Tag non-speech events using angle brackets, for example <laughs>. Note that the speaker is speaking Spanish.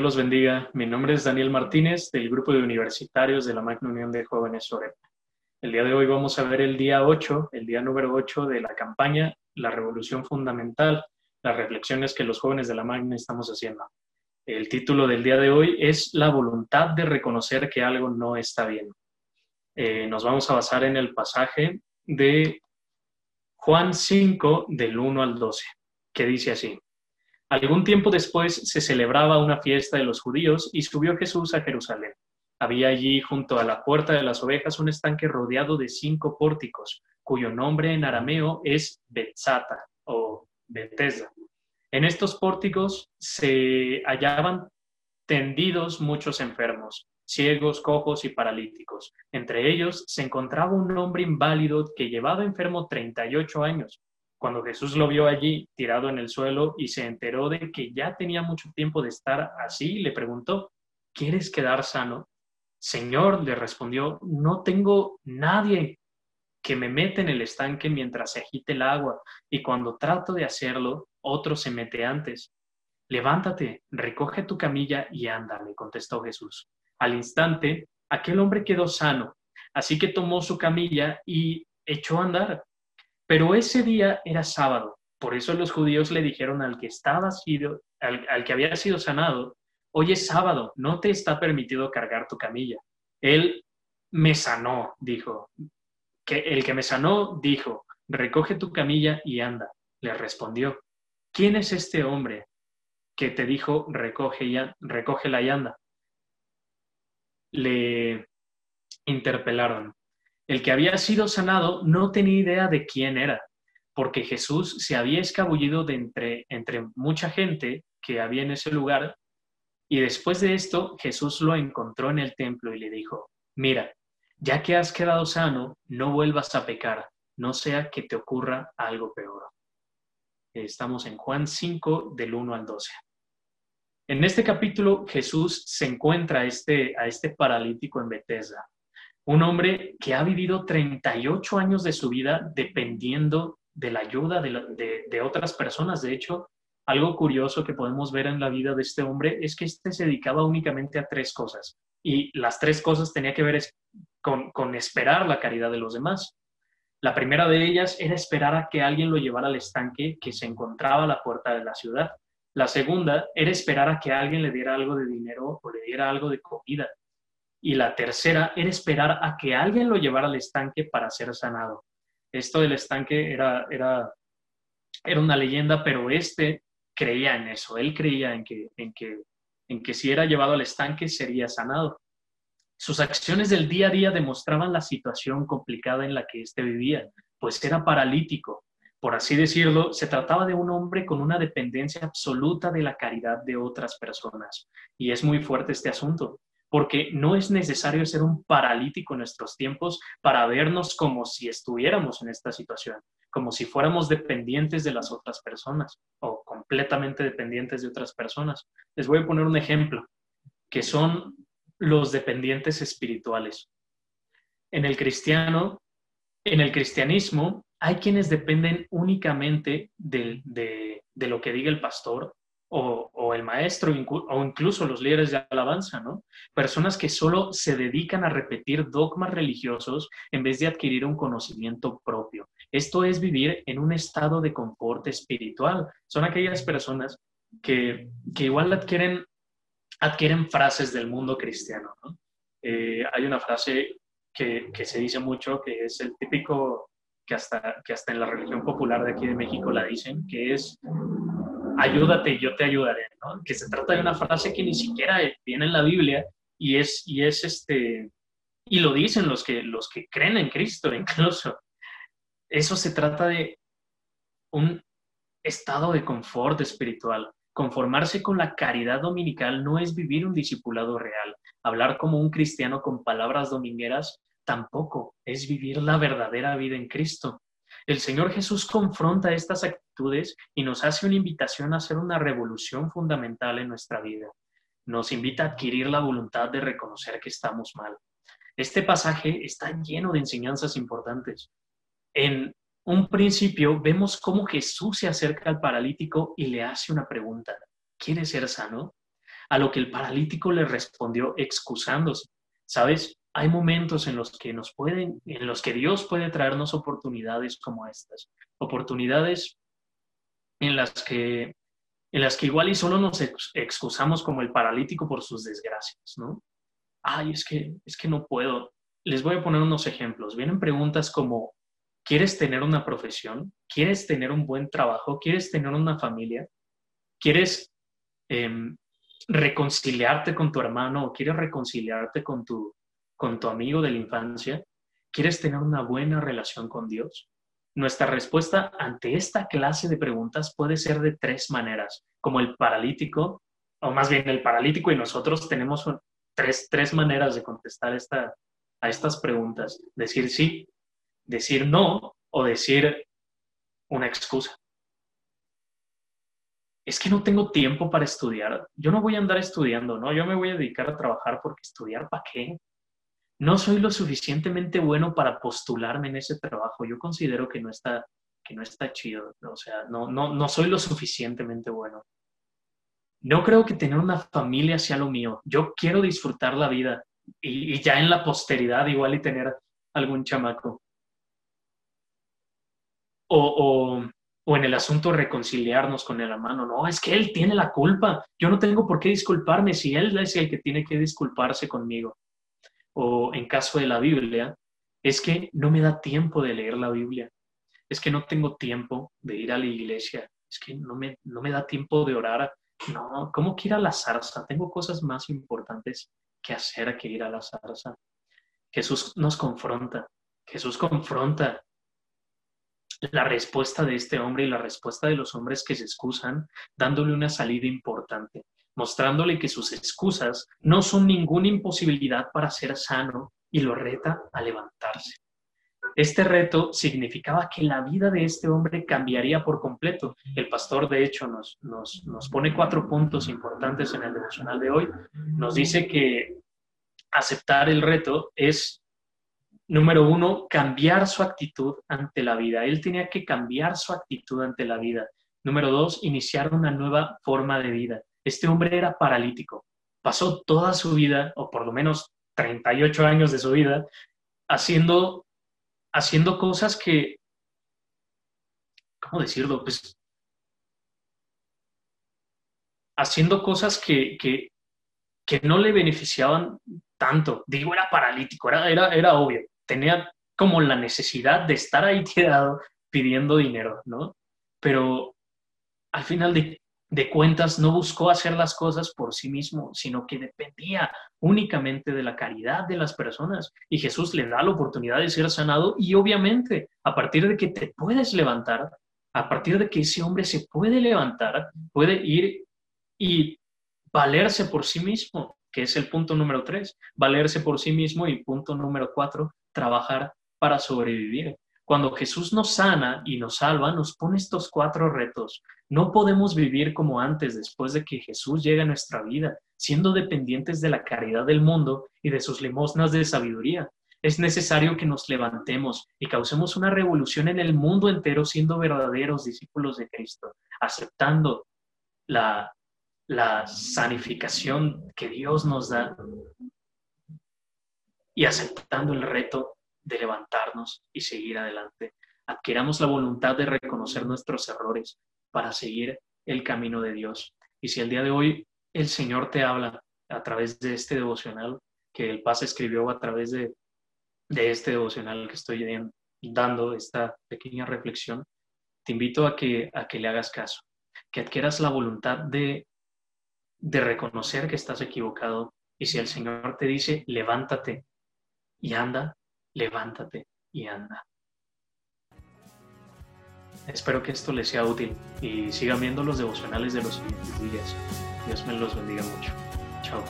Dios los bendiga. Mi nombre es Daniel Martínez del grupo de universitarios de la Magna Unión de Jóvenes SOREP. El día de hoy vamos a ver el día 8, el día número 8 de la campaña La Revolución Fundamental, las reflexiones que los jóvenes de la Magna estamos haciendo. El título del día de hoy es La voluntad de reconocer que algo no está bien. Eh, nos vamos a basar en el pasaje de Juan 5 del 1 al 12, que dice así. Algún tiempo después se celebraba una fiesta de los judíos y subió Jesús a Jerusalén. Había allí junto a la puerta de las ovejas un estanque rodeado de cinco pórticos, cuyo nombre en arameo es Betzata o Bethesda. En estos pórticos se hallaban tendidos muchos enfermos, ciegos, cojos y paralíticos. Entre ellos se encontraba un hombre inválido que llevaba enfermo 38 años. Cuando Jesús lo vio allí, tirado en el suelo, y se enteró de que ya tenía mucho tiempo de estar así, le preguntó, ¿quieres quedar sano? Señor, le respondió, no tengo nadie que me mete en el estanque mientras se agite el agua, y cuando trato de hacerlo, otro se mete antes. Levántate, recoge tu camilla y anda, le contestó Jesús. Al instante, aquel hombre quedó sano, así que tomó su camilla y echó a andar. Pero ese día era sábado, por eso los judíos le dijeron al que estaba sido, al, que había sido sanado, hoy es sábado, no te está permitido cargar tu camilla. Él me sanó, dijo. Que el que me sanó dijo, recoge tu camilla y anda. Le respondió, ¿quién es este hombre que te dijo, recoge y, recógela y anda? Le interpelaron. El que había sido sanado no tenía idea de quién era, porque Jesús se había escabullido de entre, entre mucha gente que había en ese lugar, y después de esto Jesús lo encontró en el templo y le dijo, mira, ya que has quedado sano, no vuelvas a pecar, no sea que te ocurra algo peor. Estamos en Juan 5 del 1 al 12. En este capítulo Jesús se encuentra a este, a este paralítico en Bethesda un hombre que ha vivido 38 años de su vida dependiendo de la ayuda de, otras personas. De hecho, algo curioso que podemos ver en la vida de este hombre es que este se dedicaba únicamente a tres cosas. Y las tres cosas tenía que ver con, con esperar la caridad de los demás. La primera de ellas era esperar a que alguien lo llevara al estanque que se encontraba a la puerta de la ciudad. La segunda era esperar a que alguien le diera algo de dinero o le diera algo de comida. Y la tercera era esperar a que alguien lo llevara al estanque para ser sanado. Esto del estanque era, era, era una leyenda, pero este creía en eso. Él creía en que, en, que, en que si era llevado al estanque sería sanado. Sus acciones del día a día demostraban la situación complicada en la que éste vivía, pues era paralítico. Por así decirlo, se trataba de un hombre con una dependencia absoluta de la caridad de otras personas. Y es muy fuerte este asunto porque no es necesario ser un paralítico en nuestros tiempos para vernos como si estuviéramos en esta situación, como si fuéramos dependientes de las otras personas o completamente dependientes de otras personas. Les voy a poner un ejemplo, que son los dependientes espirituales. En el cristiano, en el cristianismo, hay quienes dependen únicamente de, de lo que diga el pastor o, el maestro o incluso los líderes de alabanza, ¿no? Personas que solo se dedican a repetir dogmas religiosos en vez de adquirir un conocimiento propio. Esto es vivir en un estado de confort espiritual. Son aquellas personas que, igual adquieren, adquieren frases del mundo cristiano, ¿no? Eh, hay una frase que, que, se dice mucho, que es el típico, que hasta, que hasta en la religión popular de aquí de México la dicen, que es ayúdate y yo te ayudaré, ¿no? Que se trata de una frase que ni siquiera viene en la Biblia y es, y es este, y lo dicen los que, los que creen en Cristo <laughs> incluso. Eso se trata de un estado de confort espiritual. Conformarse con la caridad dominical no es vivir un discipulado real. Hablar como un cristiano con palabras domingueras tampoco es vivir la verdadera vida en Cristo. El Señor Jesús confronta estas actitudes y nos hace una invitación a hacer una revolución fundamental en nuestra vida. Nos invita a adquirir la voluntad de reconocer que estamos mal. Este pasaje está lleno de enseñanzas importantes. En un principio vemos cómo Jesús se acerca al paralítico y le hace una pregunta. ¿Quieres ser sano? a lo que el paralítico le respondió excusándose. ¿Sabes? Hay momentos en los que nos pueden, en los que Dios puede traernos oportunidades como estas, oportunidades en las que, en las que igual y solo nos excusamos como el paralítico por sus desgracias, ¿no? Ay, es que, es que no puedo. Les voy a poner unos ejemplos. Vienen preguntas como, ¿quieres tener una profesión? ¿Quieres tener un buen trabajo? ¿Quieres tener una familia? ¿Quieres em, reconciliarte con tu hermano quieres reconciliarte con tu, con tu amigo de la infancia? ¿Quieres tener una buena relación con Dios? Nuestra respuesta ante esta clase de preguntas puede ser de tres maneras, como el paralítico, o más bien el paralítico y nosotros tenemos tres, tres maneras de contestar esta, a estas preguntas. Decir sí, decir no o decir una excusa es que no tengo tiempo para estudiar. Yo no voy a andar estudiando, ¿no? Yo me voy a dedicar a trabajar porque estudiar, ¿para qué? No soy lo suficientemente bueno para postularme en ese trabajo. Yo considero que no está, que no está chido. O sea, no, no, no soy lo suficientemente bueno. No creo que tener una familia sea lo mío. Yo quiero disfrutar la vida y, ya en la posteridad igual y tener algún chamaco. O, o o en el asunto reconciliarnos con el hermano. No, es que él tiene la culpa. Yo no tengo por qué disculparme si él es el que tiene que disculparse conmigo. O en caso de la Biblia, es que no me da tiempo de leer la Biblia. Es que no tengo tiempo de ir a la iglesia. Es que no me, no me da tiempo de orar. No, ¿cómo que ir a la zarza? Tengo cosas más importantes que hacer que ir a la zarza. Jesús nos confronta. Jesús confronta la respuesta de este hombre y la respuesta de los hombres que se excusan, dándole una salida importante, mostrándole que sus excusas no son ninguna imposibilidad para ser sano y lo reta a levantarse. Este reto significaba que la vida de este hombre cambiaría por completo. El pastor, de hecho, nos, nos, nos pone cuatro puntos importantes en el devocional de hoy. Nos dice que aceptar el reto es Número uno, cambiar su actitud ante la vida. Él tenía que cambiar su actitud ante la vida. Número dos, iniciar una nueva forma de vida. Este hombre era paralítico. Pasó toda su vida, o por lo menos 38 años de su vida, haciendo, haciendo cosas que, ¿cómo decirlo? Pues haciendo cosas que, que, que no le beneficiaban tanto. Digo, era paralítico, era, era, era obvio tenía como la necesidad de estar ahí tirado pidiendo dinero, ¿no? Pero al final de, cuentas no buscó hacer las cosas por sí mismo, sino que dependía únicamente de la caridad de las personas. Y Jesús le da la oportunidad de ser sanado y obviamente a partir de que te puedes levantar, a partir de que ese hombre se puede levantar, puede ir y valerse por sí mismo, que es el punto número tres, valerse por sí mismo y punto número cuatro, trabajar para sobrevivir. Cuando Jesús nos sana y nos salva, nos pone estos cuatro retos. No podemos vivir como antes después de que Jesús llegue a nuestra vida, siendo dependientes de la caridad del mundo y de sus limosnas de sabiduría. Es necesario que nos levantemos y causemos una revolución en el mundo entero siendo verdaderos discípulos de Cristo, aceptando la, la sanificación que Dios nos da y aceptando el reto de levantarnos y seguir adelante. Adquiramos la voluntad de reconocer nuestros errores para seguir el camino de Dios. Y si el día de hoy el Señor te habla a través de este devocional que el Paz escribió a través de, de este devocional que estoy dando, esta pequeña reflexión, te invito a que, a que le hagas caso, que adquieras la voluntad de, de reconocer que estás equivocado. Y si el Señor te dice, levántate, y anda, levántate y anda. Espero que esto les sea útil y sigan viendo los devocionales de los siguientes días. Dios me los bendiga mucho. Chao.